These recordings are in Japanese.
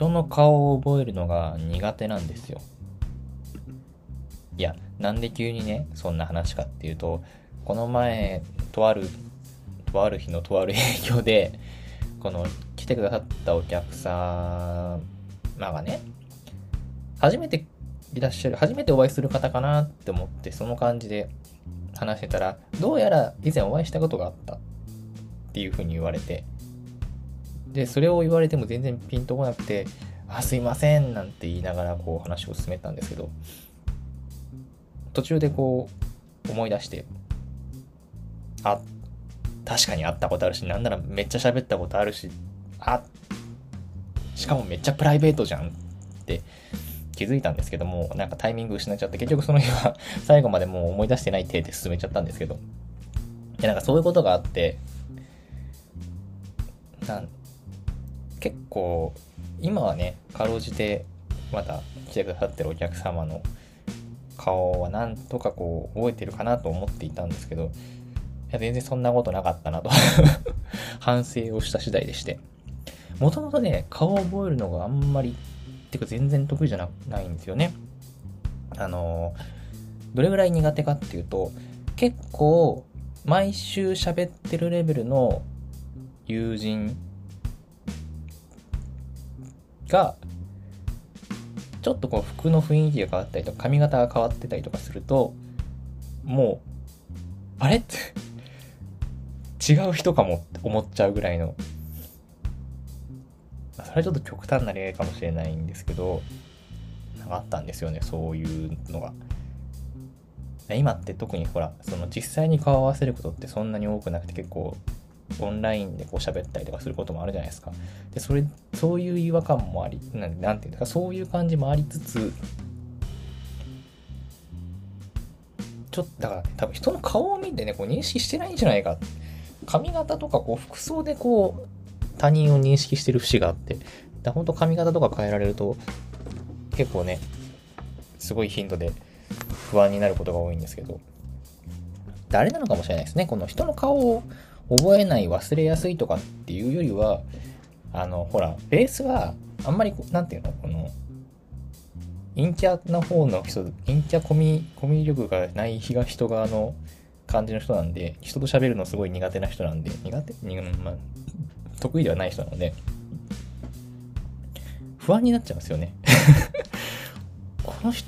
人の顔を覚えるのが苦手なんですよ。いや、なんで急にね、そんな話かっていうと、この前、とある、とある日のとある営業で、この、来てくださったお客様がね、初めていらっしゃる、初めてお会いする方かなって思って、その感じで話してたら、どうやら以前お会いしたことがあったっていうふうに言われて、で、それを言われても全然ピンとこなくて、あ、すいませんなんて言いながらこう話を進めたんですけど、途中でこう思い出して、あ、確かに会ったことあるし、なんならめっちゃ喋ったことあるし、あ、しかもめっちゃプライベートじゃんって気づいたんですけども、なんかタイミング失っちゃって、結局その日は 最後までもう思い出してない体で進めちゃったんですけど、いやなんかそういうことがあって、なん構今はねかろうじてまだ来てくださってるお客様の顔はなんとかこう覚えてるかなと思っていたんですけどいや全然そんなことなかったなと。反省をした次第でして。もともとね顔を覚えるのがあんまりってか全然得意じゃないんですよね。あのどれぐらい苦手かっていうと結構毎週喋ってるレベルの友人がちょっとこう服の雰囲気が変わったりとか髪型が変わってたりとかするともうあれって違う人かもって思っちゃうぐらいのそれはちょっと極端な例かもしれないんですけどなんかあったんですよねそういうのが。今って特にほらその実際に顔を合わせることってそんなに多くなくて結構オンラインでこう喋ったりとかすることもあるじゃないですか。で、それ、そういう違和感もあり、なんなんていうか、そういう感じもありつつ、ちょっと、だから、多分人の顔を見てね、こう認識してないんじゃないか。髪型とかこう服装でこう、他人を認識してる節があって、だ本当髪型とか変えられると、結構ね、すごい頻度で不安になることが多いんですけど、誰なのかもしれないですね。この人の顔を覚えない、忘れやすいとかっていうよりは、あの、ほら、ベースがあんまり、なんていうの、この、陰キャの方の人、陰キャコミ、コミュ力がない人側の感じの人なんで、人と喋るのすごい苦手な人なんで、苦手、まあ、得意ではない人なので、不安になっちゃうんですよね。この人、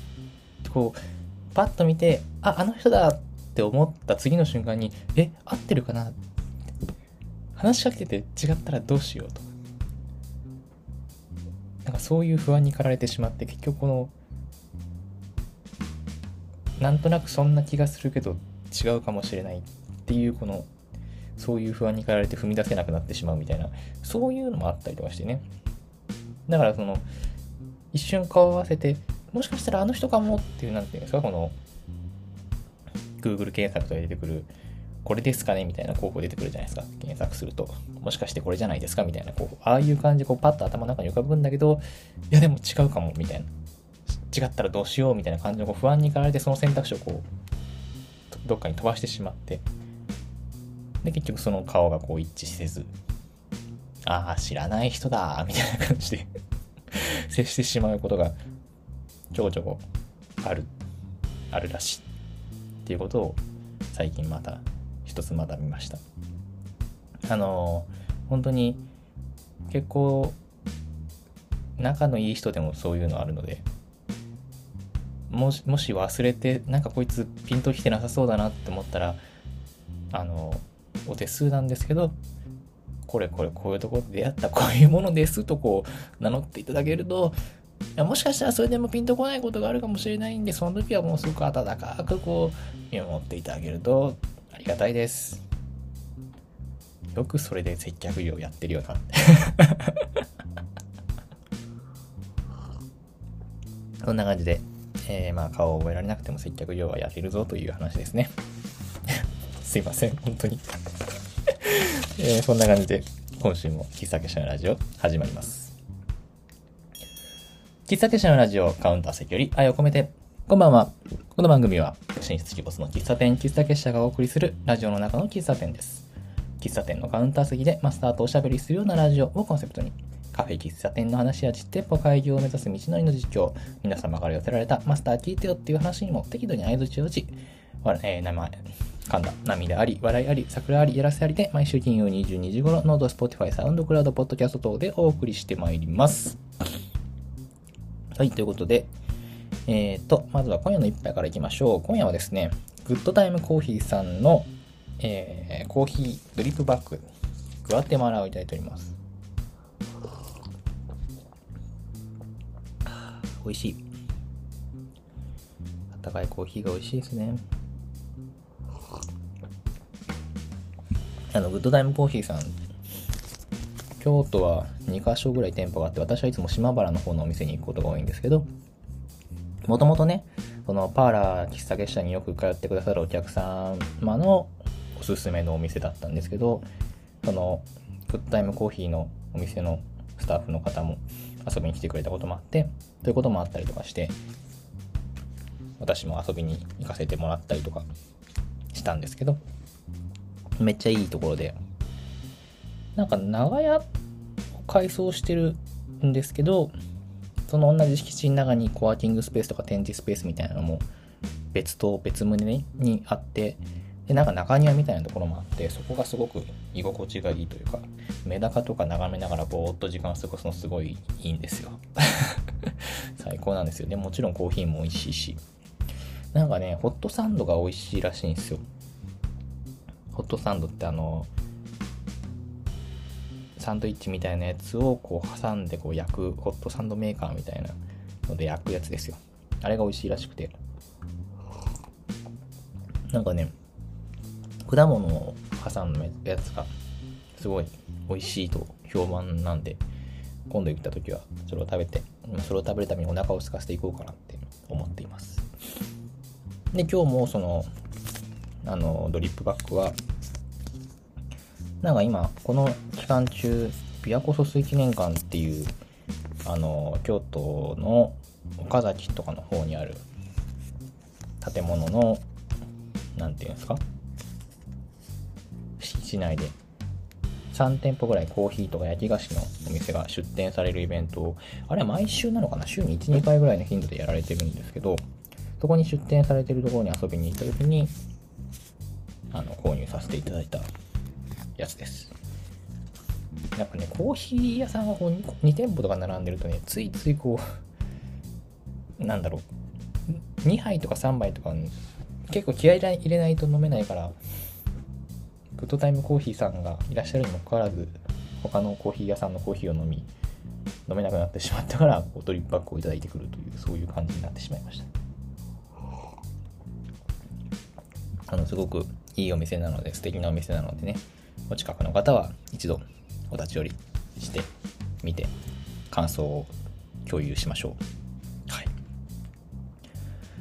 こう、パッと見て、あ、あの人だって思った次の瞬間に、え、合ってるかな？って話しかけてて違ったらどうしようと。なんかそういう不安に駆られてしまって結局このなんとなくそんな気がするけど違うかもしれないっていうこのそういう不安に駆られて踏み出せなくなってしまうみたいなそういうのもあったりとかしてねだからその一瞬顔を合わせてもしかしたらあの人かもっていうなんていうんですかこの Google 検索とか出てくるこれですかねみたいな候補出てくるじゃないですか。検索すると。もしかしてこれじゃないですかみたいな候補。ああいう感じでこうパッと頭の中に浮かぶんだけど、いやでも違うかもみたいな。違ったらどうしようみたいな感じのこう不安に駆られてその選択肢をこう、どっかに飛ばしてしまって。で、結局その顔がこう一致せず、ああ、知らない人だみたいな感じで 接してしまうことがちょこちょこある、あるらしいっていうことを最近また一つ学びました。あの本当に結構仲のいい人でもそういうのあるのでもしもし忘れてなんかこいつピンときてなさそうだなって思ったらあのお手数なんですけどこれこれこういうとこで出会ったこういうものですとこう名乗っていただけるといやもしかしたらそれでもピンとこないことがあるかもしれないんでその時はもうすごく温かくこう見守っていただけるとりがたいです。よくそれで接客業やってるよな。そんな感じで、えー、まあ顔を覚えられなくても接客業はやれるぞという話ですね。すいません、本当に えー、そんな感じで今週も喫茶結社のラジオ始まります。喫茶結社のラジオカウンター席より愛を込めてこんばんは。この番組は、進出鬼没の喫茶店、喫茶結社がお送りするラジオの中の喫茶店です。喫茶店のカウンター席でマスターとおしゃべりするようなラジオをコンセプトに、カフェ喫茶店の話や実店舗開業を目指す道のりの実況、皆様から寄せられたマスター聞いてよっていう話にも適度に相槌を打ち、えー、名前、噛んだ、涙あり、笑いあり、桜あり、やらせありで、毎週金曜22時頃、 note、Spotify、SoundCloud、ポッドキャスト等でお送りしてまいります。はい、ということで、えっ、ー、と、まずは今夜の一杯からいきましょう。今夜はですね、グッドタイムコーヒーさんの、えー、コーヒードリップバッグ、グアテマラをいただいております。美味しい。あったかいコーヒーが美味しいですね。あの、グッドタイムコーヒーさん、京都は2カ所ぐらい店舗があって、私はいつも島原の方のお店に行くことが多いんですけど、もともとね、そのパーラー喫茶月謝によく通ってくださるお客様のおすすめのお店だったんですけど、その、グッタイムコーヒーのお店のスタッフの方も遊びに来てくれたこともあって、ということもあったりとかして、私も遊びに行かせてもらったりとかしたんですけど、めっちゃいいところで、なんか長屋を改装してるんですけど、その同じ敷地の中にコワーキングスペースとか展示スペースみたいなのも別棟別棟にあって、で、なんか中庭みたいなところもあって、そこがすごく居心地がいいというか、メダカとか眺めながらぼーっと時間を過ごすのすごいいいんですよ。最高なんですよ。で、もちろんコーヒーも美味しいし。なんかね、ホットサンドが美味しいらしいんですよ。ホットサンドってあのサンドイッチみたいなやつをこう挟んでこう焼くホットサンドメーカーみたいなので焼くやつですよ。あれが美味しいらしくて。なんかね果物を挟んだやつがすごい美味しいと評判なんで今度行った時はそれを食べてそれを食べるためにお腹を空かせていこうかなって思っています。で今日もそのあのドリップバッグはなんか今この期間中琵琶湖疎水記念館っていうあの京都の岡崎とかの方にある建物の何て言うんですか敷地内で3店舗ぐらいコーヒーとか焼き菓子のお店が出店されるイベントを、あれは毎週なのかな？週に1、2回ぐらいの頻度でやられてるんですけど、そこに出店されてるところに遊びに行った時に、あの購入させていただいた。やつです。やっぱね、コーヒー屋さんがこう 2, 2店舗とか並んでるとね、ついついこう、なんだろう、2杯とか3杯とか、結構気合い入れないと飲めないから、グッドタイムコーヒーさんがいらっしゃるにもかかわらず、他のコーヒー屋さんのコーヒーを飲み、飲めなくなってしまったから、トリップバッグをいただいてくるという、そういう感じになってしまいました。あの、すごくいいお店なので、素敵なお店なのでね、お近くの方は一度お立ち寄りしてみて、感想を共有しましょう。はい。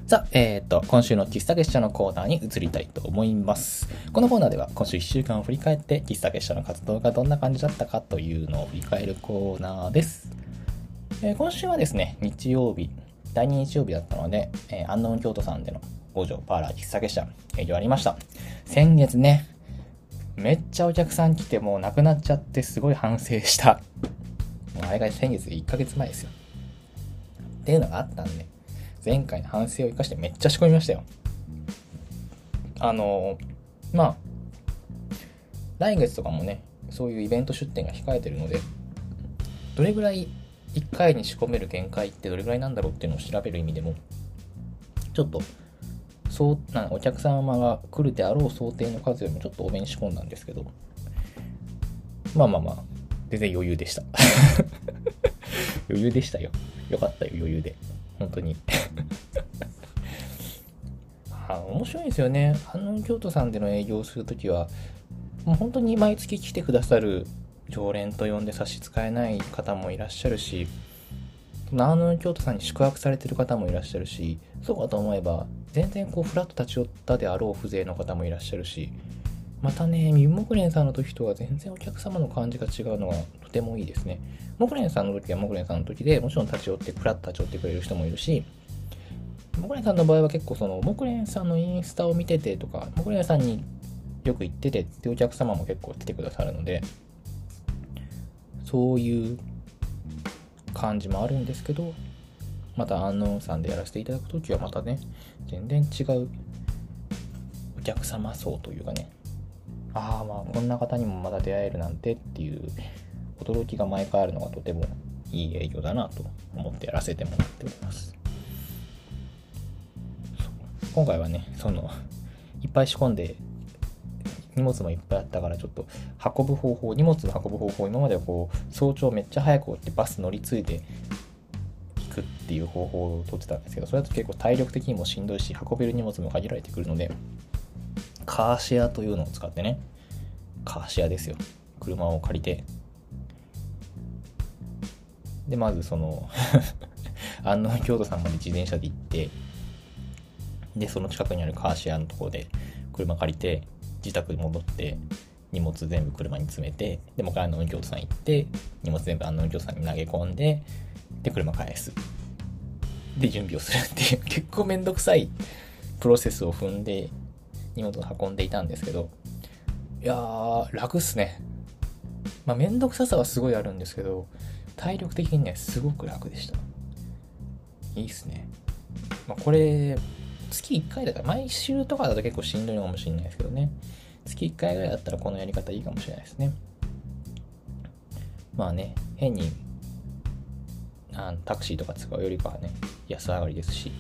さあ、えっ、ー、と、今週の喫茶結社のコーナーに移りたいと思います。このコーナーでは今週1週間を振り返って、喫茶結社の活動がどんな感じだったかというのを振り返るコーナーです。えー、今週はですね、日曜日、第2日曜日だったので、えー、安納京都さんでの五条パーラー喫茶結社営業ありました。先月ね、めっちゃお客さん来てもうなくなっちゃってすごい反省した。もうあれが先月1ヶ月前ですよ。っていうのがあったんで、前回の反省を生かしてめっちゃ仕込みましたよ。あのまあ、来月とかもね、そういうイベント出店が控えてるので、どれぐらい1回に仕込める限界ってどれぐらいなんだろうっていうのを調べる意味でも、ちょっとそうなお客様が来るであろう想定の数よりもちょっと多めに仕込んだんですけど、まあまあまあ、全然余裕でした。余裕でしたよ。よかったよ、余裕で。本当にあ。面白いですよね。あの京都さんでの営業をするときは、もう本当に毎月来てくださる常連と呼んで差し支えない方もいらっしゃるし、長野京都さんに宿泊されてる方もいらっしゃるし、そうかと思えば、全然こう、フラッと立ち寄ったであろう風情の方もいらっしゃるし、またね、ミモクレンさんの時とは全然お客様の感じが違うのがとてもいいですね。モクレンさんの時はモクレンさんの時で、もちろん立ち寄って、フラッと立ち寄ってくれる人もいるし、モクレンさんの場合は結構その、モクレンさんのインスタを見ててとか、モクレンさんによく行っててってお客様も結構来てくださるので、そういう感じもあるんですけどまたアンノーンさんでやらせていただくときはまたね全然違うお客様層というかね。ああまあ。こんな方にもまだ出会えるなんてっていう驚きが毎回あるのがとてもいい営業だなと思ってやらせてもらっております。今回はねそのいっぱい仕込んで荷物もいっぱいあったからちょっと運ぶ方法荷物の運ぶ方法今まではこう早朝めっちゃ早く起きてバス乗り継いで行くっていう方法をとってたんですけどそれだと結構体力的にもしんどいし運べる荷物も限られてくるのでカーシェアというのを使ってねカーシェアですよ。車を借りて。でまずその 安納京都さんまで自転車で行ってでその近くにあるカーシェアのところで車借りて自宅に戻って荷物全部車に詰めてでもう一回安納京都さん行って荷物全部安納京都さんに投げ込んでで車返す。で準備をするっていう。結構めんどくさいプロセスを踏んで荷物を運んでいたんですけど。いやー楽っすね。まあめんどくささはすごいあるんですけど体力的にねすごく楽でした。いいっすね、まあ、これ月1回だから毎週とかだと結構しんどいのかもしれないですけどね。月1回ぐらいだったらこのやり方いいかもしれないですね。まあね変にあのタクシーとか使うよりかはね安上がりですし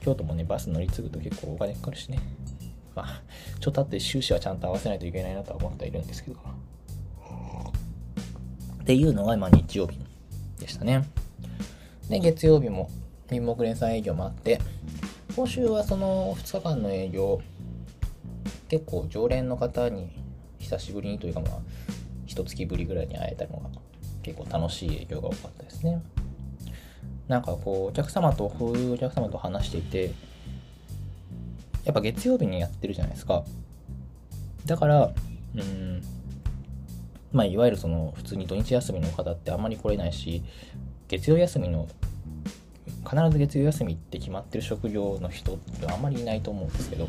京都もねバス乗り継ぐと結構お金かかるしね。まあちょっとあって収支はちゃんと合わせないといけないなとは思ってはいるんですけど。っていうのがま日曜日でしたね。で月曜日も民目連載営業もあって今週はその2日間の営業結構常連の方に久しぶりにというかまあ一月ぶりぐらいに会えたのが結構楽しい営業が多かったですね。なんかこうお客様とこういうお客様と話していてやっぱ月曜日にやってるじゃないですか。だからうんまあいわゆるその普通に土日休みの方ってあんまり来れないし月曜休みの必ず月曜休みって決まってる職業の人ってあんまりいないと思うんですけど。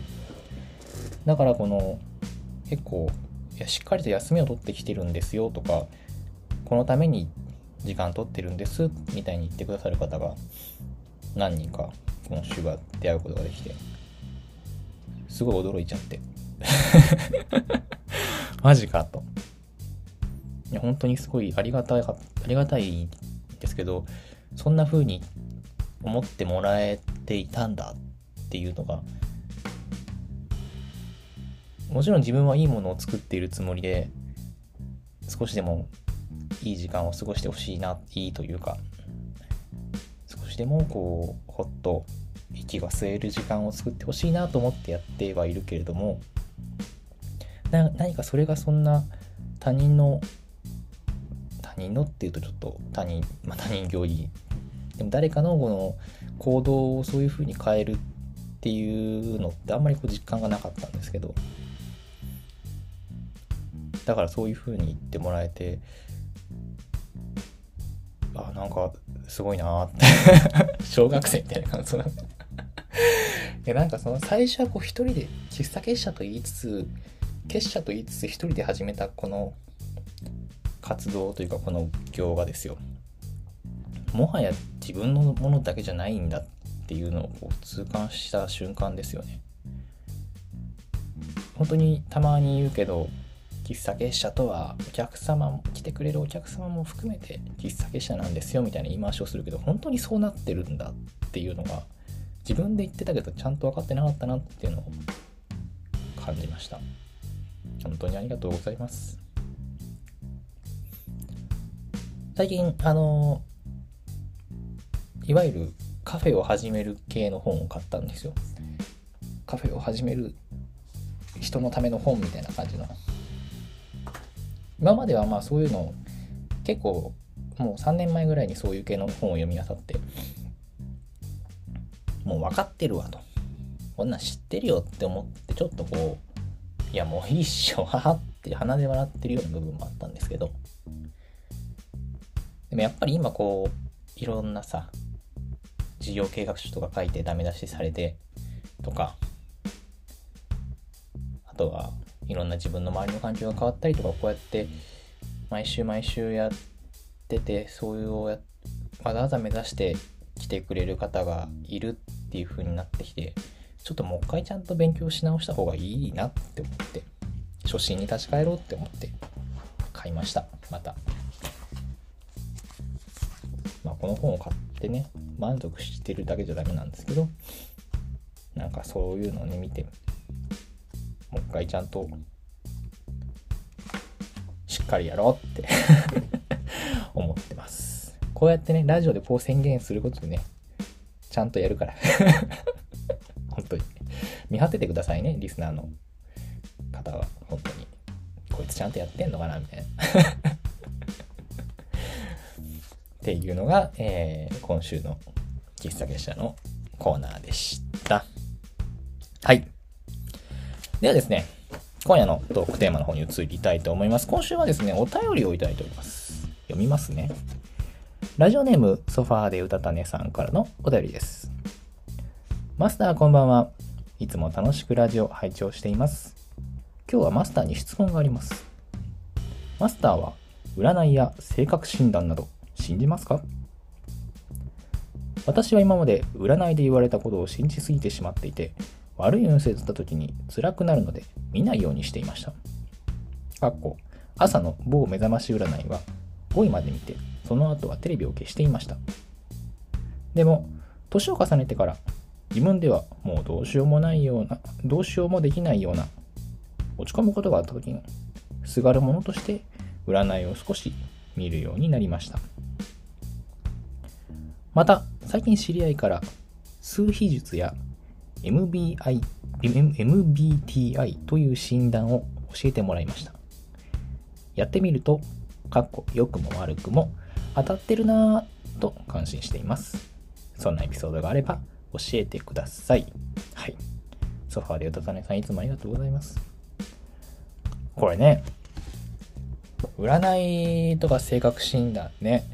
だからこの結構いやしっかりと休みを取ってきてるんですよとかこのために時間取ってるんですみたいに言ってくださる方が何人か今週は出会うことができてすごい驚いちゃって。マジかと。いや本当にすごいありがたいありがたいですけどそんな風に思ってもらえていたんだっていうのがもちろん自分はいいものを作っているつもりで少しでもいい時間を過ごしてほしいないいというか少しでもこうほっと息が吸える時間を作ってほしいなと思ってやってはいるけれども何かそれがそんな他人の他人のっていうとちょっと他人まあ他人行儀でも誰かのこの行動をそういうふうに変えるっていうのってあんまりこう実感がなかったんですけどだからそういうふうに言ってもらえてあなんかすごいなって。小学生みたいな感想なんいや なんかその最初はこう一人で喫茶結社と言いつつ結社と言いつつ一人で始めたこの活動というかこの行がですよ。もはや自分のものだけじゃないんだっていうのをこう痛感した瞬間ですよね。本当にたまに言うけど喫茶結社とはお客様も来てくれるお客様も含めて喫茶結社なんですよみたいな言い回しをするけど本当にそうなってるんだっていうのが自分で言ってたけどちゃんと分かってなかったなっていうのを感じました。本当にありがとうございます。最近あのいわゆるカフェを始める系の本を買ったんですよ。カフェを始める人のための本みたいな感じの。今まではまあそういうの結構もう3年前ぐらいにそういう系の本を読み漁ってもう分かってるわと。こんなん知ってるよって思ってちょっとこういやもういいっしょははって鼻で笑ってるような部分もあったんですけど。でもやっぱり今こういろんなさ事業計画書とか書いてダメ出しされてとかあとはいろんな自分の周りの環境が変わったりとかこうやって毎週毎週やっててそういうわざわざ目指して来てくれる方がいるっていう風になってきてちょっともう一回ちゃんと勉強し直した方がいいなって思って初心に立ち返ろうって思って買いました。また。まあこの本を買ってね満足してるだけじゃダメなんですけどなんかそういうのをね見てもう一回ちゃんとしっかりやろうって 思ってます。こうやってねラジオでこう宣言することでねちゃんとやるから。本当に。見張っててくださいねリスナーの方は。本当に。こいつちゃんとやってんのかなみたいな。っていうのが、えー、今週の喫茶結社のコーナーでした。ではですね、今夜のトークテーマの方に移りたいと思います。今週はですね、お便りをいただいております。読みますね。ラジオネーム、ソファーでうたたねさんからのお便りです。マスターこんばんは。いつも楽しくラジオ拝聴しています。今日はマスターに質問があります。マスターは占いや性格診断など信じますか？私は今まで占いで言われたことを信じすぎてしまっていて悪い運勢だった時に辛くなるので見ないようにしていました。かっこ朝の某目覚まし占いは5位まで見て、その後はテレビを消していました。でも、年を重ねてから自分ではもうどうしようもないような、どうしようもできないような、落ち込むことがあった時に、すがるものとして占いを少し見るようになりました。また、最近知り合いから数秘術や MBI MBTI という診断を教えてもらいました。やってみると、かっこ良くも悪くも当たってるなぁと感心しています。そんなエピソードがあれば教えてください。はい。ソファーで歌たねさんいつもありがとうございます。これね、占いとか性格診断ね、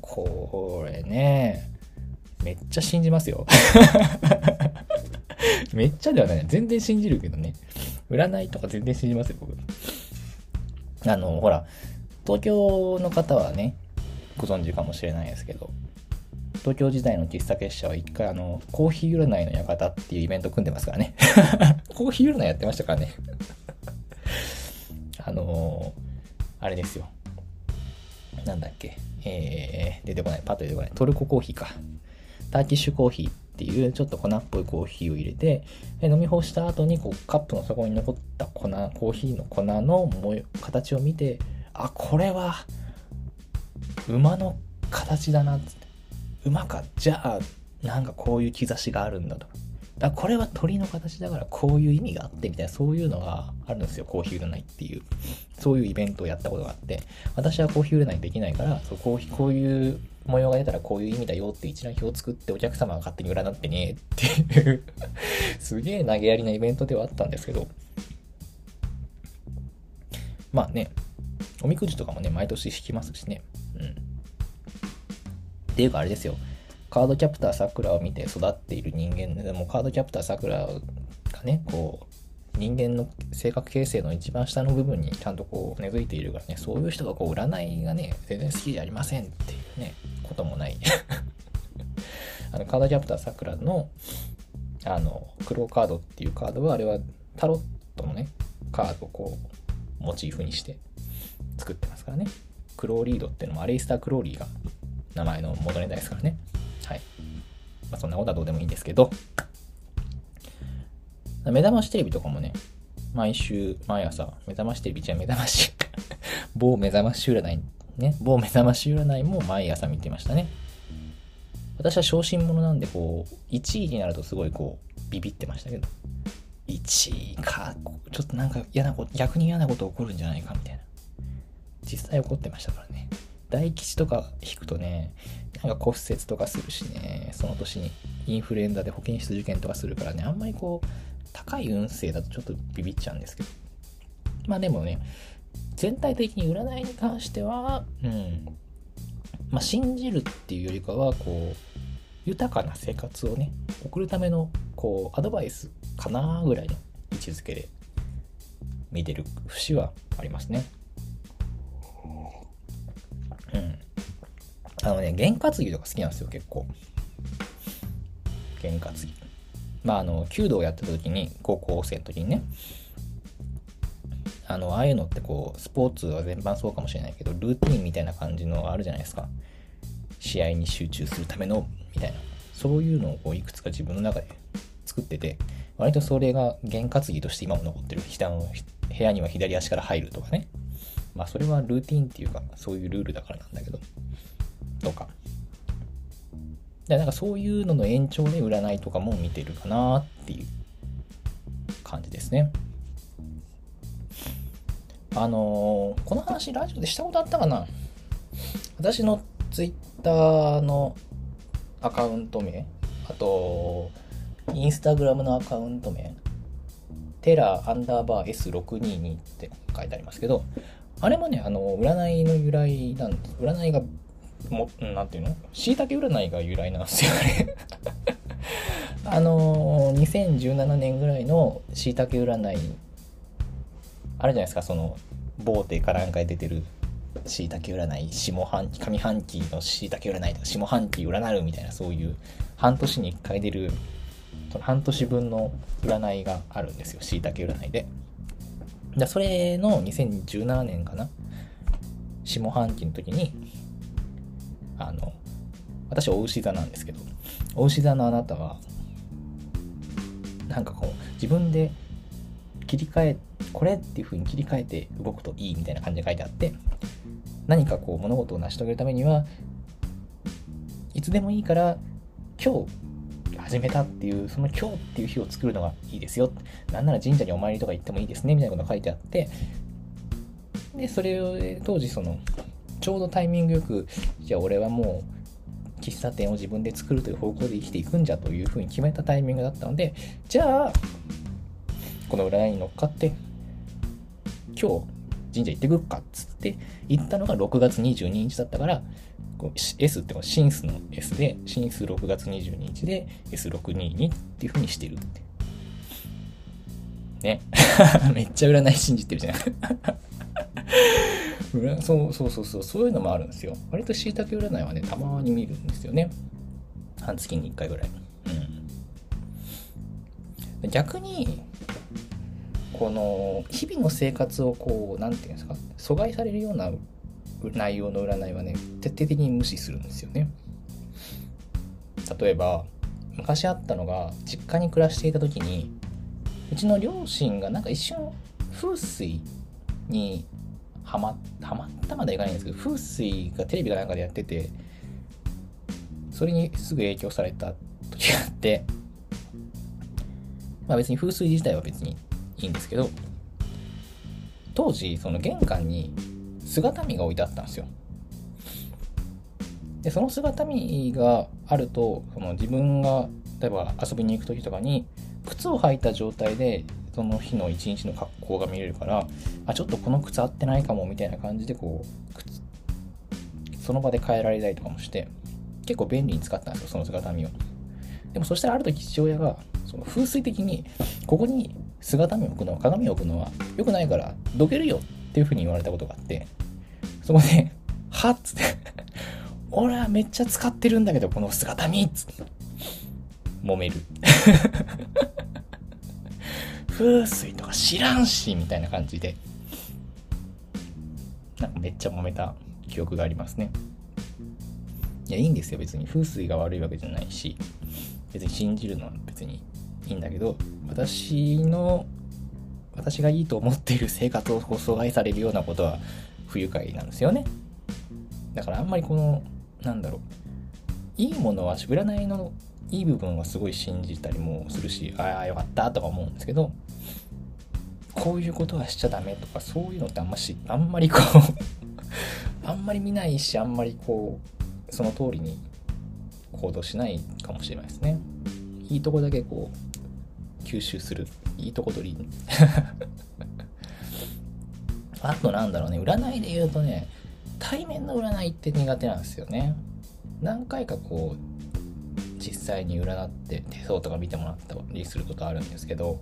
これね、めっちゃ信じますよ。めっちゃではない。全然信じるけどね。占いとか全然信じますよ、僕。あの、ほら、東京の方はね、ご存知かもしれないですけど、東京時代の喫茶結社は一回あの、コーヒー占いの館っていうイベント組んでますからね。コーヒー占いやってましたからね。あの、あれですよ。なんだっけ。えー、出てこない。パッと出てこない。トルココーヒーか。ターキッシュコーヒーっていうちょっと粉っぽいコーヒーを入れて、飲み干した後にこうカップの底に残った粉、コーヒーの粉の形を見て、あ、これは馬の形だなって。馬か。じゃあ、なんかこういう兆しがあるんだとか。だこれは鳥の形だからこういう意味があってみたいなそういうのがあるんですよコーヒー占いっていう。そういうイベントをやったことがあって。私はコーヒー占いできないからそうこうこういう模様が出たらこういう意味だよって一覧表を作ってお客様が勝手に占ってねっていう。すげえ投げやりなイベントではあったんですけど。まあねおみくじとかもね毎年引きますしね。うん。っていうかあれですよ。カードキャプターさくらを見て育っている人間でもカードキャプターさくらがね、こう、人間の性格形成の一番下の部分にちゃんとこう根付いているからね、そういう人がこう占いがね、全然好きじゃありませんっていうね、こともない あの、カードキャプターさくらの、あの、黒カードっていうカードは、あれはタロットのね、カードをこう、モチーフにして作ってますからね。クローリードっていうのもアレイスター・クローリーが名前の元ネタですからね。まあ、そんなことはどうでもいいんですけど、目覚ましテレビとかもね、毎週、毎朝、目覚ましテレビじゃ目覚まし 某目覚まし占い、ね、某目覚まし占いも毎朝見てましたね。私は小心者なんで、こう、1位になるとすごいこう、ビビってましたけど、1位か、ちょっとなんか嫌なこと、逆に嫌なこと起こるんじゃないかみたいな。実際起こってましたからね。大吉とか引くとね、なんか骨折とかするしね、その年にインフルエンザで保健室受験とかするからね、あんまりこう、高い運勢だとちょっとビビっちゃうんですけど。まあでもね、全体的に占いに関しては、うん、まあ信じるっていうよりかは、こう、豊かな生活をね、送るための、こう、アドバイスかなぐらいの位置づけで見てる節はありますね。うん。あのね、験担ぎとか好きなんですよ、結構。験担ぎ。まあ、あの、弓道をやってた時に、高校生の時にね、あの、ああいうのってこう、スポーツは全般そうかもしれないけど、ルーティンみたいな感じのあるじゃないですか。試合に集中するための、みたいな。そういうのをこういくつか自分の中で作ってて、割とそれが験担ぎとして今も残ってる。下の部屋には左足から入るとかね。まあそれはルーティンっていうか、そういうルールだからなんだけど。とか。でなんかそういうのの延長で占いとかも見てるかなっていう感じですね。あのー、この話ラジオでしたことあったかな？私のツイッターのアカウント名、あと、インスタグラムのアカウント名、テラーアンダーバー S622 って書いてありますけど、あれもね、あの、占いの由来なんです。占いが、も、なんていうの？椎茸占いが由来なんですよ、あれ。あの2017年ぐらいの椎茸占い、あるじゃないですか、その、某手かなんかで出てるしいたけ占い下半期上半期のしいたけ占いとか下半期占うみたいなそういう半年に1回出るその半年分の占いがあるんですよしいたけ占いででそれの2017年かな。下半期の時にあの私お牛座なんですけどお牛座のあなたはなんかこう自分で切り替えこれっていう風に切り替えて動くといいみたいな感じで書いてあって何かこう物事を成し遂げるためにはいつでもいいから今日始めたっていうその今日っていう日を作るのがいいですよ。なんなら神社にお参りとか行ってもいいですねみたいなことが書いてあって。でそれを当時そのちょうどタイミングよくじゃあ俺はもう喫茶店を自分で作るという方向で生きていくんじゃというふうに決めたタイミングだったのでじゃあこの占いに乗っかって今日神社行ってくるかっつって行ったのが6月22日だったから、こう S ってシンスの S で、シンス6月22日で S622 っていう風にしてるって。ね。めっちゃ占い信じてるじゃん。そうそうそうそう、そういうのもあるんですよ。割と椎茸占いはね、たまに見るんですよね。半月に1回ぐらい。うん。逆に、この日々の生活をこう何て言うんですか阻害されるような内容の占いはね徹底的に無視するんですよね。例えば昔あったのが実家に暮らしていた時にうちの両親がなんか一瞬風水にはまはまったまではいかないんですけど風水がテレビかなんかでやっててそれにすぐ影響された時があってまあ別に風水自体は別にいいんですけど当時その玄関に姿見が置いてあったんですよ。でその姿見があるとその自分が例えば遊びに行く時とかに靴を履いた状態でその日の一日の格好が見れるからあちょっとこの靴合ってないかもみたいな感じでこう靴その場で変えられたりとかもして結構便利に使ったんですよその姿見を。でもそしたらある時父親がその風水的にここに姿見を置くのは鏡を置くのは良くないからどけるよっていうふうに言われたことがあってそこで はっつって 俺はめっちゃ使ってるんだけどこの姿見っつって揉める。風水とか知らんしみたいな感じでなんかめっちゃ揉めた記憶がありますね。いやいいんですよ別に。風水が悪いわけじゃないし別に信じるのは別にいいんだけど私の私がいいと思っている生活を阻害されるようなことは不愉快なんですよね。だからあんまりこのなんだろういいものは占いのいい部分はすごい信じたりもするしああよかったとか思うんですけどこういうことはしちゃダメとかそういうのってあんましあんまりこう あんまり見ないしあんまりこうその通りに行動しないかもしれないですね。いいとこだけこう吸収する。いいとこ取り。あとなんだろうね、占いで言うとね、対面の占いって苦手なんですよね。何回かこう、実際に占って手相とか見てもらったりすることあるんですけど、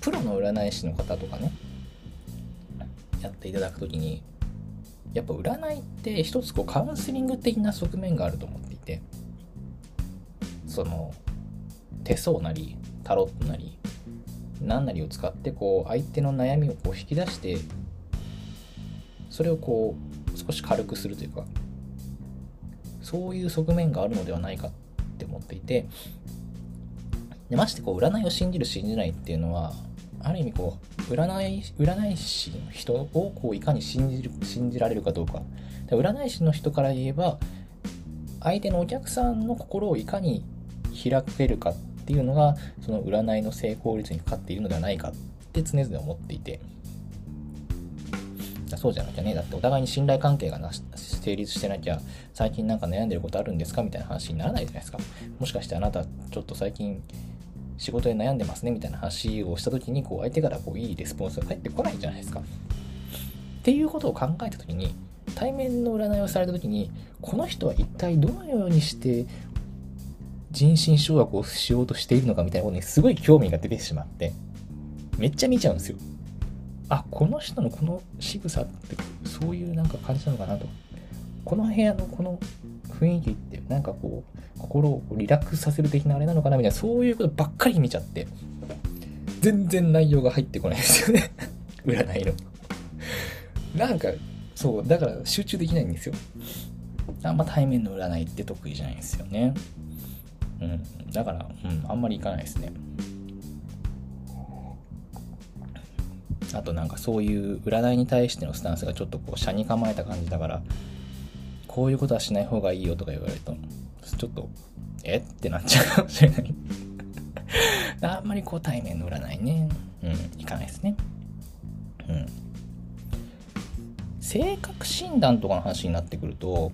プロの占い師の方とかね、やっていただくときに、やっぱ占いって一つこうカウンセリング的な側面があると思っていてその手相なりタロットなり何なりを使ってこう相手の悩みをこう引き出してそれをこう少し軽くするというかそういう側面があるのではないかって思っていてでましてこう占いを信じる信じないっていうのはある意味こう占い占い師の人をこういかに信じる信じられるかどうか。で占い師の人から言えば相手のお客さんの心をいかに開けるかっっていうのがその占いの成功率にかかっているのではないかって常々思っていて。そうじゃなきゃね。だってお互いに信頼関係がな成立してなきゃ最近なんか悩んでることあるんですかみたいな話にならないじゃないですか。もしかしてあなたちょっと最近仕事で悩んでますねみたいな話をした時にこう相手からこういいレスポンスが返ってこないじゃないですか。っていうことを考えた時に対面の占いをされた時にこの人は一体どのようにして人心掌握をしようとしているのかみたいなことにすごい興味が出てしまってめっちゃ見ちゃうんですよ。あこの人のこの仕草ってそういうなんか感じなのかなと。この部屋のこの雰囲気ってなんかこう心をリラックスさせる的なあれなのかなみたいなそういうことばっかり見ちゃって全然内容が入ってこないですよね。占いの。なんかそうだから集中できないんですよ。あんま対面の占いって得意じゃないんですよね。うん。だからうんあんまりいかないですね。あとなんかそういう占いに対してのスタンスがちょっとこう車に構えた感じだからこういうことはしない方がいいよとか言われるとちょっとえ？ってなっちゃうかもしれない。あんまりこう対面の占いねうんいかないですね。うん。性格診断とかの話になってくると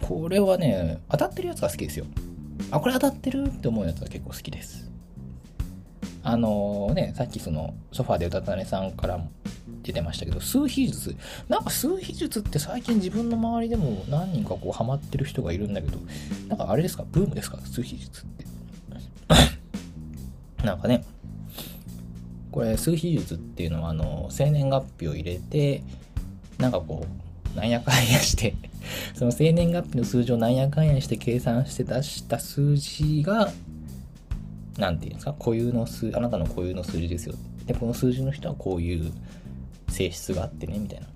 これはね当たってるやつが好きですよ。あこれ当たってる？って思うやつは結構好きですあのね、さっきそのソファーで歌ったねさんからも出てましたけど、数秘術。なんか数秘術って最近自分の周りでも何人かこうハマってる人がいるんだけど、なんかあれですか？ブームですか？数秘術って。なんかね、これ数秘術っていうのはあの、生年月日を入れて、なんかこう、なんやかんやして その生年月日の数字をなんやかんやして計算して出した数字が、何て言うんですか固有の数あなたの固有の数字ですよ。でこの数字の人はこういう性質があってねみたいな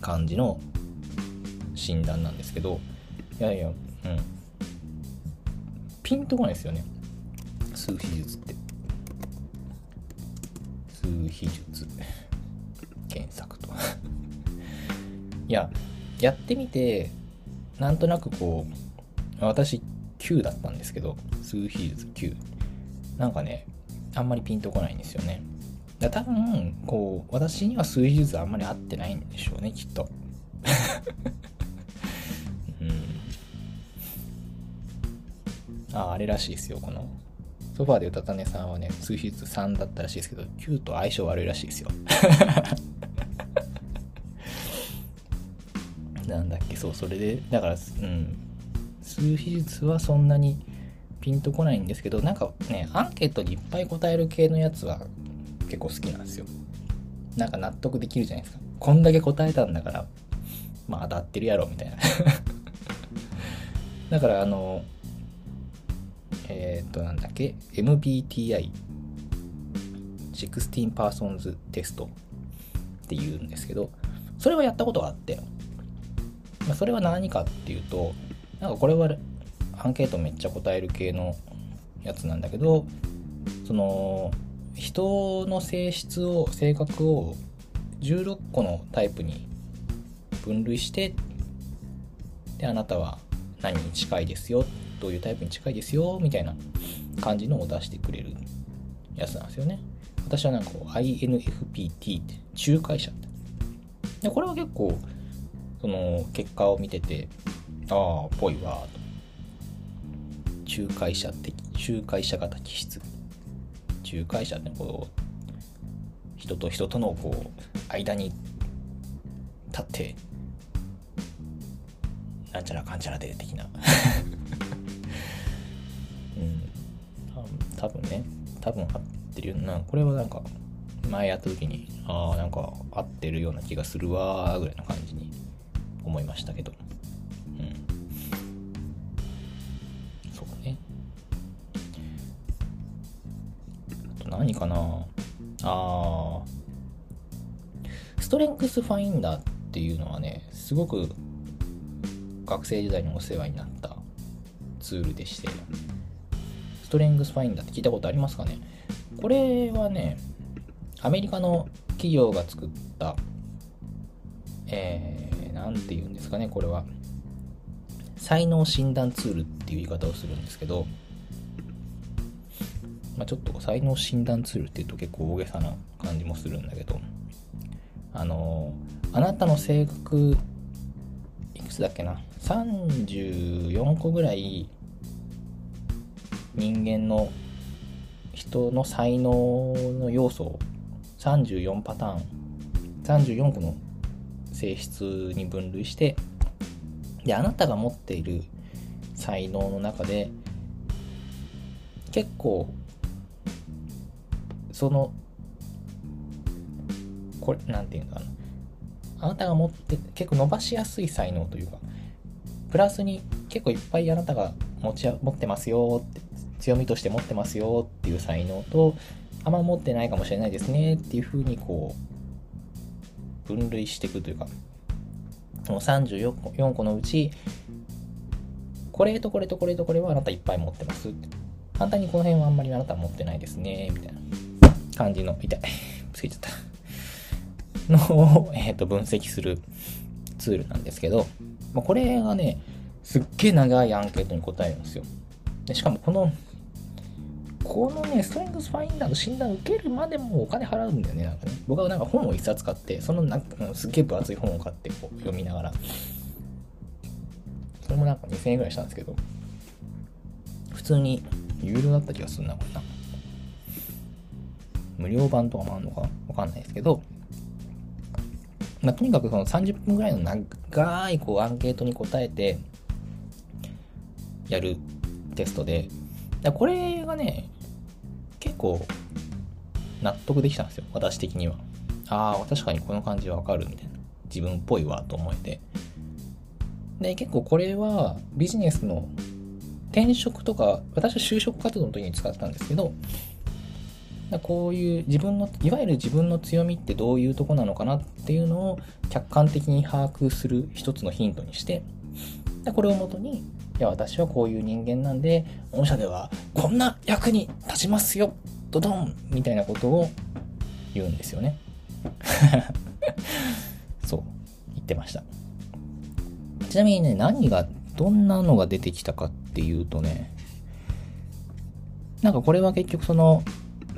感じの診断なんですけどいやいやうん。ピンとこないですよね。数比術って。数比術。検索と。いややってみてなんとなくこう私9だったんですけど数比率9なんかねあんまりピンとこないんですよね。だ多分こう私には数比術あんまり合ってないんでしょうねきっと。うん。ああれらしいですよこの。ソファーで歌ったねさんはね数比率3だったらしいですけど9と相性悪いらしいですよ。なんだっけ？そうそれでだからうん。数比術はそんなにピンとこないんですけどなんかねアンケートにいっぱい答える系のやつは結構好きなんですよ。なんか納得できるじゃないですか。こんだけ答えたんだからまあ当たってるやろみたいな。だからあのえっ、ー、となんだっけ？MBTI 16 Persons テストっていうんですけどそれはやったことがあって、ま、それは何かっていうとなんかこれはアンケートめっちゃ答える系のやつなんだけどその人の性質を性格を16個のタイプに分類してであなたは何に近いですよどういうタイプに近いですよみたいな感じのを出してくれるやつなんですよね。私はなんかこう INFPT って仲介者って。でこれは結構その結果を見ててああぽいわと。仲介者的仲介者型気質。仲介者ってこう人と人とのこう間に立ってなんちゃらかんちゃらで的な。うん。多分ね多分合ってるよな。これはなんか前やった時に、ああ、なんか合ってるような気がするわーぐらいの感じに思いましたけど。うん。そうね。あと何かなあー。ストレングスファインダーっていうのはね、すごく学生時代にお世話になったツールでして、ストレングスファインダーって聞いたことありますかね？これはね、アメリカの企業が作った、えー、なんて言うんですかね、これは。才能診断ツールっていう言い方をするんですけど、まあ、ちょっと才能診断ツールっていうと結構大げさな感じもするんだけど、あのあなたの性格いくつだっけな？34個ぐらい人間の人の才能の要素を34パターン34個の性質に分類してであなたが持っている才能の中で結構そのこれ、なんていうのかな。あなたが持って結構伸ばしやすい才能というか、プラスに結構いっぱいあなたが持ち持ってますよって、強みとして持ってますよっていう才能と、あんま持ってないかもしれないですねっていうふうにこう、分類していくというか、34個のうち、これとこれとこれとこれはあなたいっぱい持ってます。簡単にこの辺はあんまりあなた持ってないですね、みたいな感じの、痛い。ついちゃった。のを、えー、と分析するツールなんですけど、まあ、これがね、すっげえ長いアンケートに答えるんですよ。でしかもこの、このね、ストレングスファインダーの診断受けるまでもお金払うんだよね。なんかね。僕はなんか本を一冊買って、そのなんかすっげえ分厚い本を買ってこう読みながら、それもなんか2000円ぐらいしたんですけど、普通に有料だった気がするな、これな。無料版とかもあるのか？わかんないですけど、まあ、とにかくその30分ぐらいの長いこうアンケートに答えてやるテストで、これがね、結構納得できたんですよ、私的には。ああ、確かにこの感じわかるみたいな。自分っぽいわと思えて。で、結構これはビジネスの転職とか、私は就職活動の時に使ったんですけど、こういう自分のいわゆる自分の強みってどういうとこなのかなっていうのを客観的に把握する一つのヒントにしてこれをもとにいや私はこういう人間なんで御社ではこんな役に立ちますよ。ドドンみたいなことを言うんですよね。そう言ってました。ちなみにね何がどんなのが出てきたかっていうとねなんかこれは結局その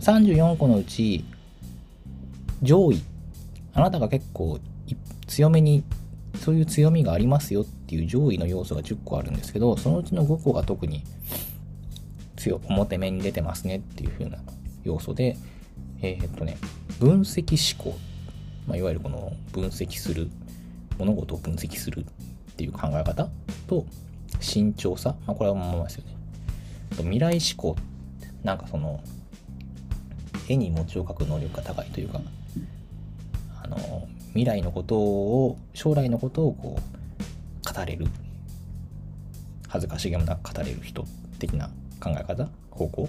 34個のうち上位あなたが結構強めにそういう強みがありますよっていう上位の要素が10個あるんですけどそのうちの5個が特に強表面に出てますねっていう風な要素でえー、っとね分析思考、まあ、いわゆるこの分析する物事を分析するっていう考え方と慎重さ、まあ、これは思いますよね。未来思考なんかその絵に餅を描く能力が高いというかあの未来のことを将来のことをこう語れる。恥ずかしげもなく語れる人的な考え方。方向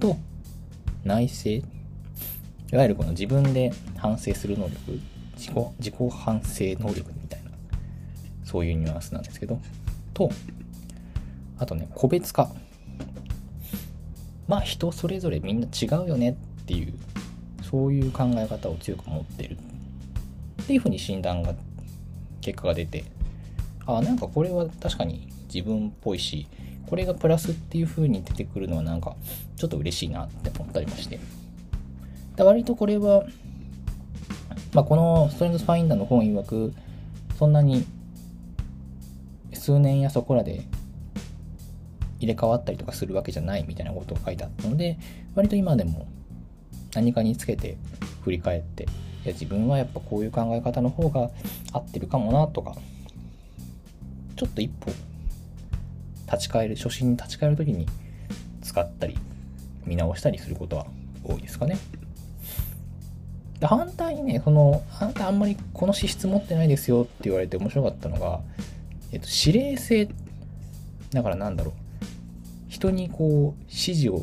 と内省。いわゆるこの自分で反省する能力自己自己反省能力みたいなそういうニュアンスなんですけど。とあとね個別化。まあ人それぞれみんな違うよねっていうそういう考え方を強く持ってる。っっていうふうに診断が結果が出てああなんかこれは確かに自分っぽいしこれがプラスっていう風に出てくるのはなんかちょっと嬉しいなって思ったりまして。割とこれは、まあ、このストレングスファインダーの本曰くそんなに数年やそこらで入れ替わったりとかするわけじゃないみたいなことを書いてあったので、割と今でも何かにつけて振り返って、いや自分はやっぱこういう考え方の方が合ってるかもなとか、ちょっと一歩立ち返る、初心に立ち返る時に使ったり、見直したりすることは多いですかね。で反対にね、その、あなたあんまりこの資質持ってないですよって言われて面白かったのが、えっと、指令性、だからなんだろう、人にこう、指示を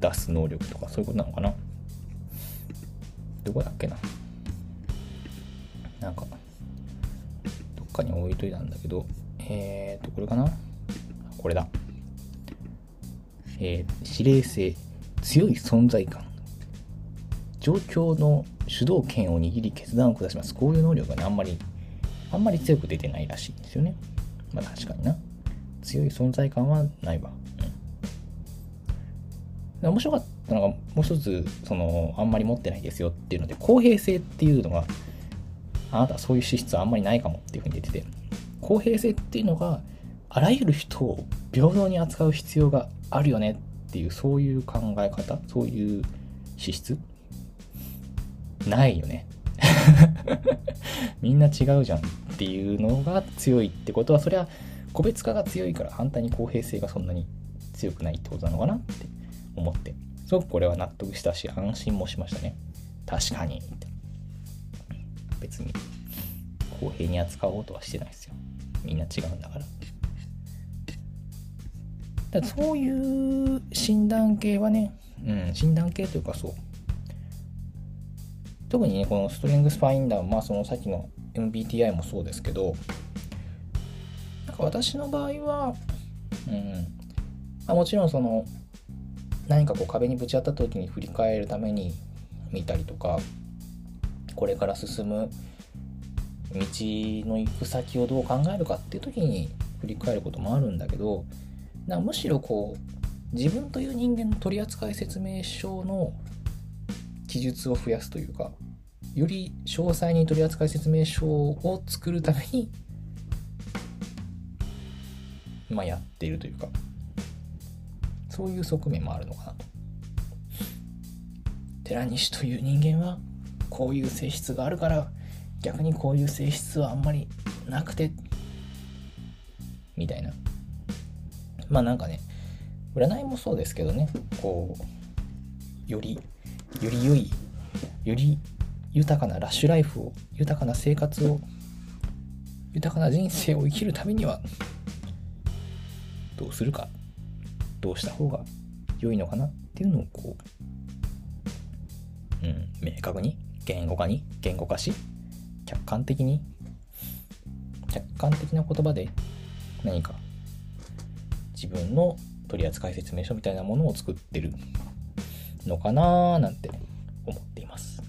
出す能力とかそういうことなのかな。どこだっけな。なんか、どっかに置いといたんだけど、えーと、これかな？これだ。えー、指令性、強い存在感。状況の主導権を握り決断を下します。こういう能力がね、あんまり、あんまり強く出てないらしいんですよね。まあ確かにな。強い存在感はないわ。うん。面白かったのが、もう一つ、その、あんまり持ってないですよっていうので、公平性っていうのが、あなたはそういう資質はあんまりないかもっていうふうに出てて、公平性っていうのが、あらゆる人を平等に扱う必要があるよねっていう、そういう考え方、そういう資質？ないよね。みんな違うじゃんっていうのが強いってことは、それは個別化が強いから反対に公平性がそんなに強くないってことなのかなって思って、すごくこれは納得したし、安心もしましたね。確かに。別に公平に扱おうとはしてないですよ。みんな違うんだから。だからそういう診断系はね、うん、診断系というかそう、特にね、このストレングスファインダー、まあそのさっきの MBTI もそうですけど、なんか私の場合は、うん、まあ、もちろんその、何かこう壁にぶち当たった時に振り返るために見たりとか、これから進む道の行く先をどう考えるかっていう時に振り返ることもあるんだけど、なむしろこう、自分という人間の取扱説明書の記述を増やすというか、より詳細に取扱説明書を作るために、まあ、やっているというか、そういう側面もあるのかなと。寺西という人間は、こういう性質があるから、逆にこういう性質はあんまりなくて、みたいな。まあなんかね、占いもそうですけどね、こう、よりより良い、より豊かなラッシュライフを、豊かな生活を、豊かな人生を生きるためには、どうするか、どうした方が良いのかなっていうのをこう、うん、明確に、言語化に、言語化し、客観的に、客観的な言葉で？何か？自分の取扱説明書みたいなものを作ってる。のかな？なんて思っています。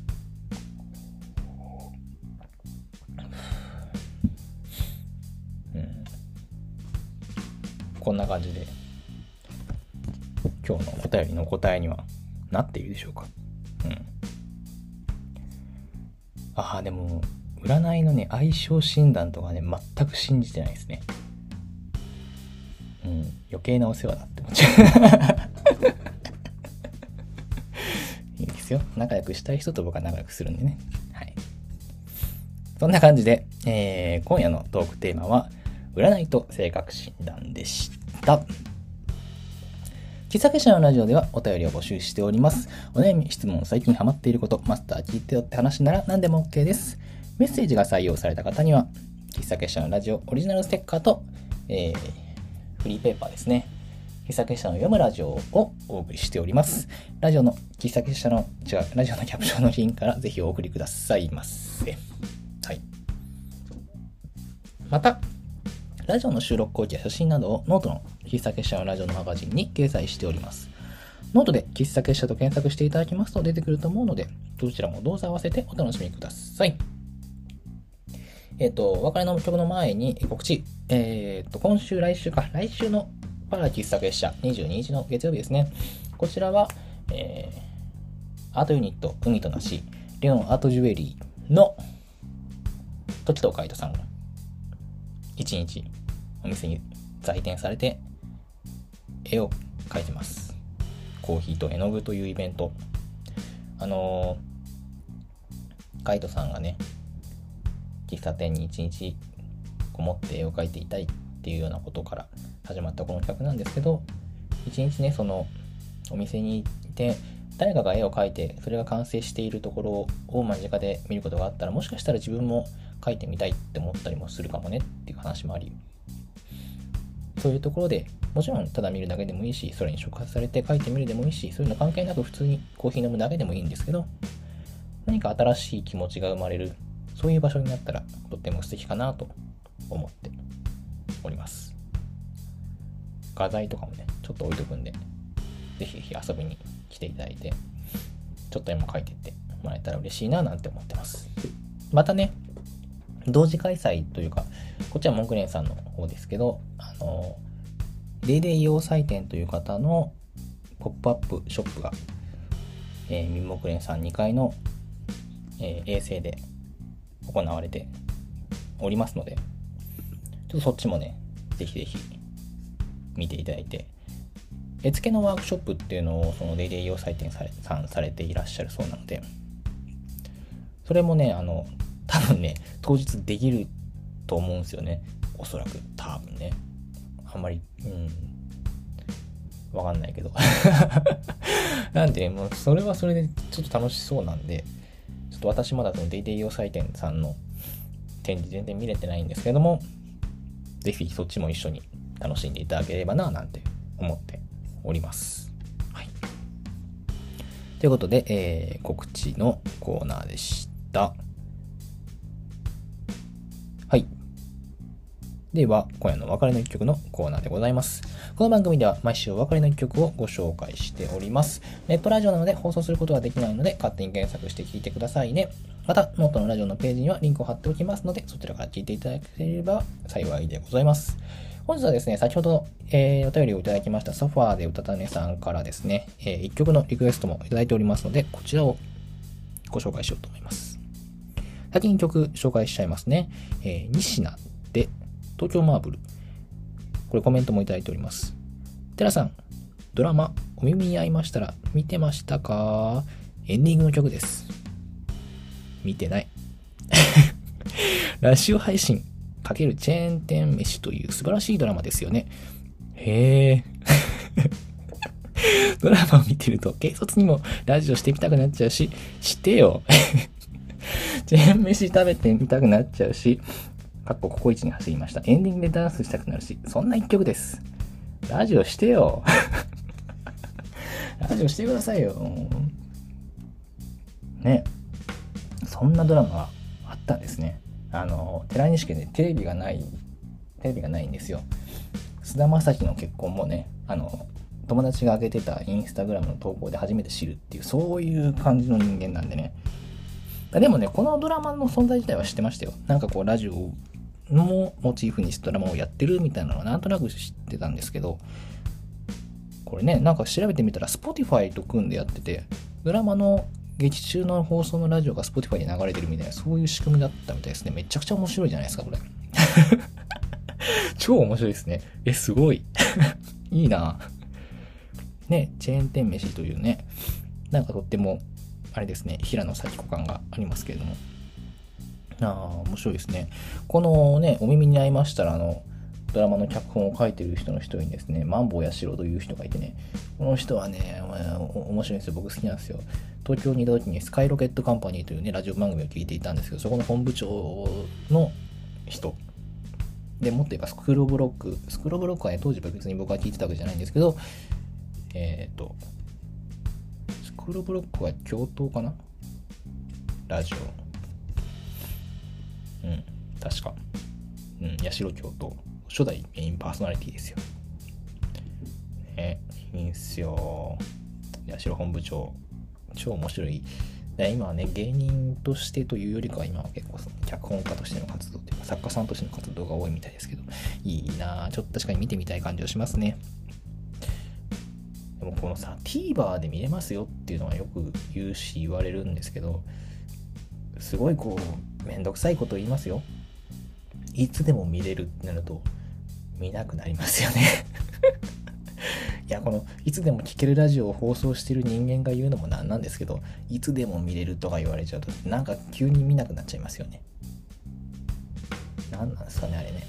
うん、こんな感じで今日のお便りの答えにはなっているでしょうか？ああ、でも、占いのね、相性診断とかね、全く信じてないですね。うん、余計なお世話だって思っちゃう。ですよ。仲良くしたい人と僕は仲良くするんでね。はい。そんな感じで、えー、今夜のトークテーマは、占いと性格診断でした。喫茶結社のラジオではお便りを募集しております。お悩み、質問、最近ハマっていること、マスター聞いてよって話なら何でも OK です。メッセージが採用された方には、喫茶結社のラジオオリジナルステッカーと、えー、フリーペーパーですね。喫茶結社の読むラジオをお送りしております。ラジオの、喫茶結社の、違う、ラジオのキャプションのリンクからぜひお送りくださいませ。はい。また、ラジオの収録後記や写真などをノートの喫茶結社ラジオのマガジンに掲載しております。ノートで喫茶結社と検索していただきますと出てくると思うので、どちらもどうぞ合わせてお楽しみください。えっ、ー、と、お別れの曲の前に告知。えっ、ー、と、今週、来週か、来週のパラ喫茶結社22日の月曜日ですね。こちらは、えー、アートユニット海となし、レオンアートジュエリーの時藤海人さんが1日お店に在店されて絵を描いてます。コーヒーと絵の具というイベント。あのー、カイトさんがね、喫茶店に一日こもって絵を描いていたいっていうようなことから始まったこの企画なんですけど、一日ね、そのお店にいて、誰かが絵を描いてそれが完成しているところを間近で見ることがあったらもしかしたら自分も描いてみたいって思ったりもするかもねっていう話もありそういうところでもちろんただ見るだけでもいいしそれに触発されて描いてみるでもいいしそういうの関係なく普通にコーヒー飲むだけでもいいんですけど何か新しい気持ちが生まれるそういう場所になったらとっても素敵かなと思っております画材とかもねちょっと置いとくんでぜひぜひ遊びに来ていただいて、ちょっと絵も描いてってもらえたら嬉しいななんて思ってます。またね、同時開催というか、こっちはモンクレンさんの方ですけど、あの、デイデイ洋祭店という方のポップアップショップが、えー、ミンモクレンさん2階の、えー、衛星で行われておりますので、ちょっとそっちもね、ぜひぜひ見ていただいて、絵付けのワークショップっていうのをそのデイデイ用採点されさんされていらっしゃるそうなのでそれもねあの多分ね当日できると思うんですよね。おそらく多分ね。あんまりうんわかんないけど なんでもうそれはそれでちょっと楽しそうなんでちょっと私まだそのデイデイ用採点さんの展示全然見れてないんですけどもぜひそっちも一緒に楽しんでいただければななんて思っております。はい。ということで、えー、告知のコーナーでした。では、今夜の別れの一曲のコーナーでございます。この番組では毎週お別れの一曲をご紹介しております。ネットラジオなので放送することができないので、勝手に検索して聴いてくださいね。また、ノートのラジオのページにはリンクを貼っておきますので、そちらから聞いていただければ幸いでございます。本日はですね、先ほど、えー、お便りをいただきましたソファーでうたたねさんからですね、えー、1曲のリクエストもいただいておりますので、こちらをご紹介しようと思います。先に曲紹介しちゃいますね。えー、西名で東京マーブル。これコメントもいただいております。テラさん、ドラマお耳に合いましたら見てましたか？エンディングの曲です。見てない。ラジオ配信かけるチェーン店飯という素晴らしいドラマですよね。へえ。ドラマを見てると、軽率にもラジオしてみたくなっちゃうし、してよ。チェーン飯食べてみたくなっちゃうし、かっこココイチに走りました。エンディングでダンスしたくなるし、そんな一曲です。ラジオしてよ。ラジオしてくださいよ。ね。そんなドラマがあったんですね。あの寺西家でテレビがないテレビがないんですよ菅田将暉の結婚もねあの友達が上げてたインスタグラムの投稿で初めて知るっていうそういう感じの人間なんでねでもねこのドラマの存在自体は知ってましたよなんかこうラジオのモチーフにしたドラマをやってるみたいなのはなんとなく知ってたんですけどこれねなんか調べてみたら Spotify と組んでやっててドラマの劇中の放送のラジオが Spotify に流れてるみたいな、そういう仕組みだったみたいですね。めちゃくちゃ面白いじゃないですか、これ。超面白いですね。え、すごい。いいなね、チェーン店飯というね、なんかとっても、あれですね、平野咲子感がありますけれども。ああ、面白いですね。このね、お耳に合いましたら、あの、ドラマの脚本を書いてる人の一人にですね、マンボウヤシロという人がいてね、この人はね、面白いんですよ。僕好きなんですよ。東京にいた時にスカイロケットカンパニーというね、ラジオ番組を聞いていたんですけど、そこの本部長の人。で、もっと言えばスクールブロック。スクールブロックはね、当時別に僕は聞いてたわけじゃないんですけど、えっ、ー、と、スクールブロックは教頭かな？ラジオ。うん、確か。うん、八代教頭。初代メインパーソナリティですよ。ね、いいんすよ。八代本部長。超面白い。今はね、芸人としてというよりかは今は結構その脚本家としての活動というか作家さんとしての活動が多いみたいですけど、いいなぁ。ちょっと確かに見てみたい感じはしますね。でもこのさ、TVer で見れますよっていうのはよく言うし言われるんですけど、すごいこう、めんどくさいこと言いますよ。いつでも見れるってなると、見なくなりますよね いや、この、いつでも聴けるラジオを放送してる人間が言うのもなんなんですけど、いつでも見れるとか言われちゃうと、なんか急に見なくなっちゃいますよね。何なんですかね、あれね。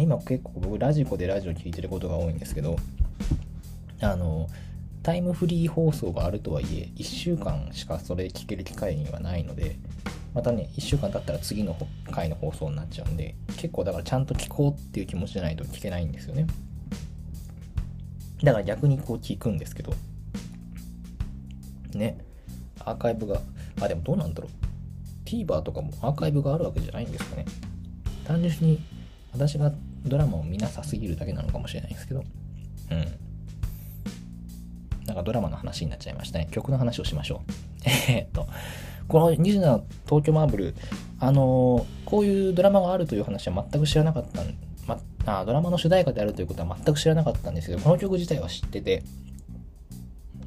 今結構僕ラジコでラジオ聴いてることが多いんですけど、あの、タイムフリー放送があるとはいえ、1週間しかそれ聞ける機会にはないので、またね、1週間経ったら次の回の放送になっちゃうんで、結構だからちゃんと聞こうっていう気持ちじゃないと聞けないんですよね。だから逆にこう聞くんですけど、ね、アーカイブが、あ、でもどうなんだろう。TVer とかもアーカイブがあるわけじゃないんですかね。単純に私がドラマを見なさすぎるだけなのかもしれないですけど、うん。なんかドラマの話になっちゃいましたね。曲の話をしましょう。えっと、この西野東京マーブル、あのー、こういうドラマがあるという話は全く知らなかったまあ、ドラマの主題歌であるということは全く知らなかったんですけど、この曲自体は知ってて、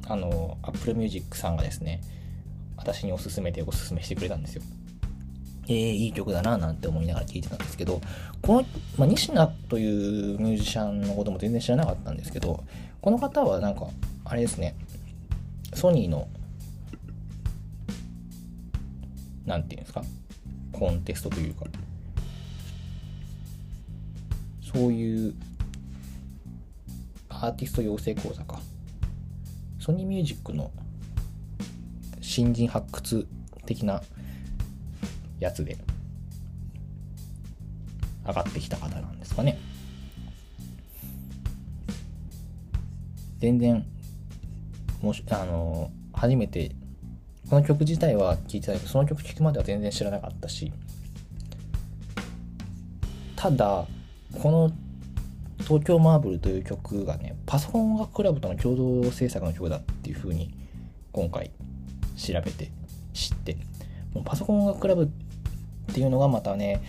あのー、Apple Music さんがですね、私におすすめでおすすめしてくれたんですよ。えー、いい曲だななんて思いながら聴いてたんですけど、この、まあ、西名というミュージシャンのことも全然知らなかったんですけど、この方はなんか、あれですね、ソニーのなんていうんですか？コンテストというか。そういうアーティスト養成講座か。ソニーミュージックの新人発掘的なやつで上がってきた方なんですかね。全然もしあの初めてこの曲自体は聴いてたけどその曲聴くまでは全然知らなかったしただこの「東京マーブル」という曲がねパソコン音楽クラブとの共同制作の曲だっていう風に今回調べて知ってもうパソコン音楽クラブっていうのがまたね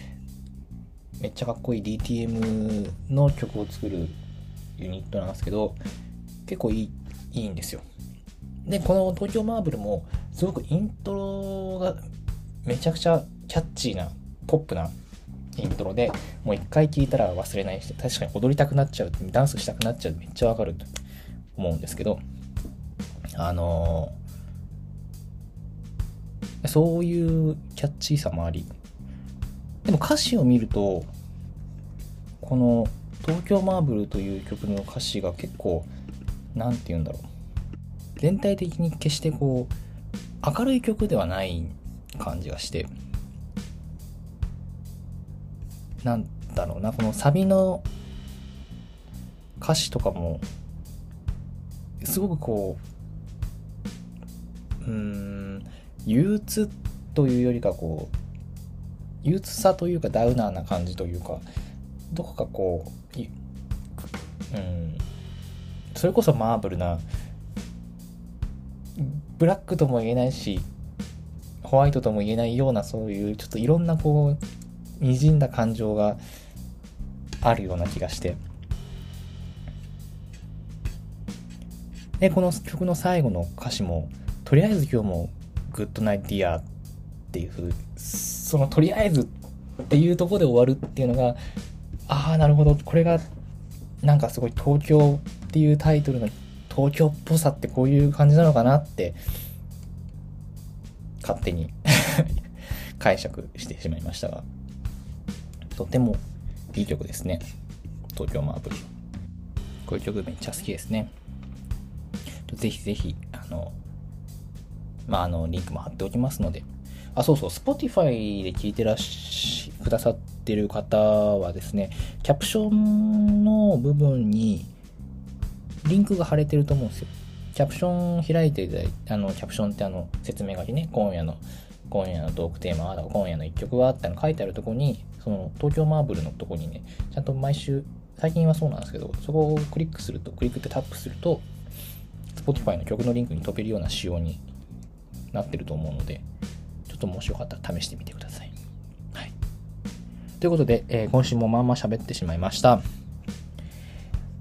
めっちゃかっこいい DTM の曲を作るユニットなんですけど結構いいいいんですよ。でこの東京マーブルもすごくイントロがめちゃくちゃキャッチーなポップなイントロでもう一回聴いたら忘れないし確かに踊りたくなっちゃうダンスしたくなっちゃうめっちゃわかると思うんですけどあのー、そういうキャッチーさもありでも歌詞を見るとこの「東京マーブル」という曲の歌詞が結構何て言うんだろう。全体的に決してこう明るい曲ではない感じがしてなんだろうなこのサビの歌詞とかもすごくこううん憂鬱というよりかこう憂鬱さというかダウナーな感じというかどこかこううんそれこそマーブルなブラックとも言えないしホワイトとも言えないようなそういうちょっといろんなこうにじんだ感情があるような気がして。でこの曲の最後の歌詞もとりあえず今日も good night dear っていうそのとりあえずっていうとこで終わるっていうのがああなるほど。これがなんかすごい東京っていうタイトルの東京っぽさってこういう感じなのかなって勝手に 解釈してしまいましたが。とてもいい曲ですね。東京マーブル。こういう曲めっちゃ好きですね。ぜひぜひあのまああのリンクも貼っておきますので。あそうそう。Spotify で聞いてらっしゃくださってる方はですねキャプションの部分にリンクが貼れてると思うんですよ。キャプション開いていただいて、あの、キャプションってあの、説明書きね、今夜の、今夜のトークテーマは、今夜の一曲はっての書いてあるとこに、その、東京マーブルのとこにね、ちゃんと毎週、最近はそうなんですけど、そこをクリックすると、クリックってタップすると、Spotify の曲のリンクに飛べるような仕様になってると思うので、ちょっともしよかったら試してみてください。はい。ということで、えー、今週もまあまあ喋ってしまいました。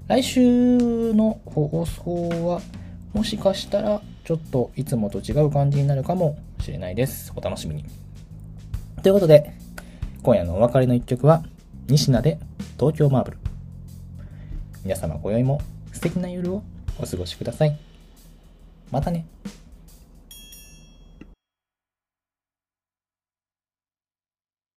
来週の放送は、もしかしたら、ちょっといつもと違う感じになるかもしれないです。お楽しみに。ということで、今夜のお別れの一曲は、西名で東京マーブル。皆様今宵も素敵な夜をお過ごしください。またね。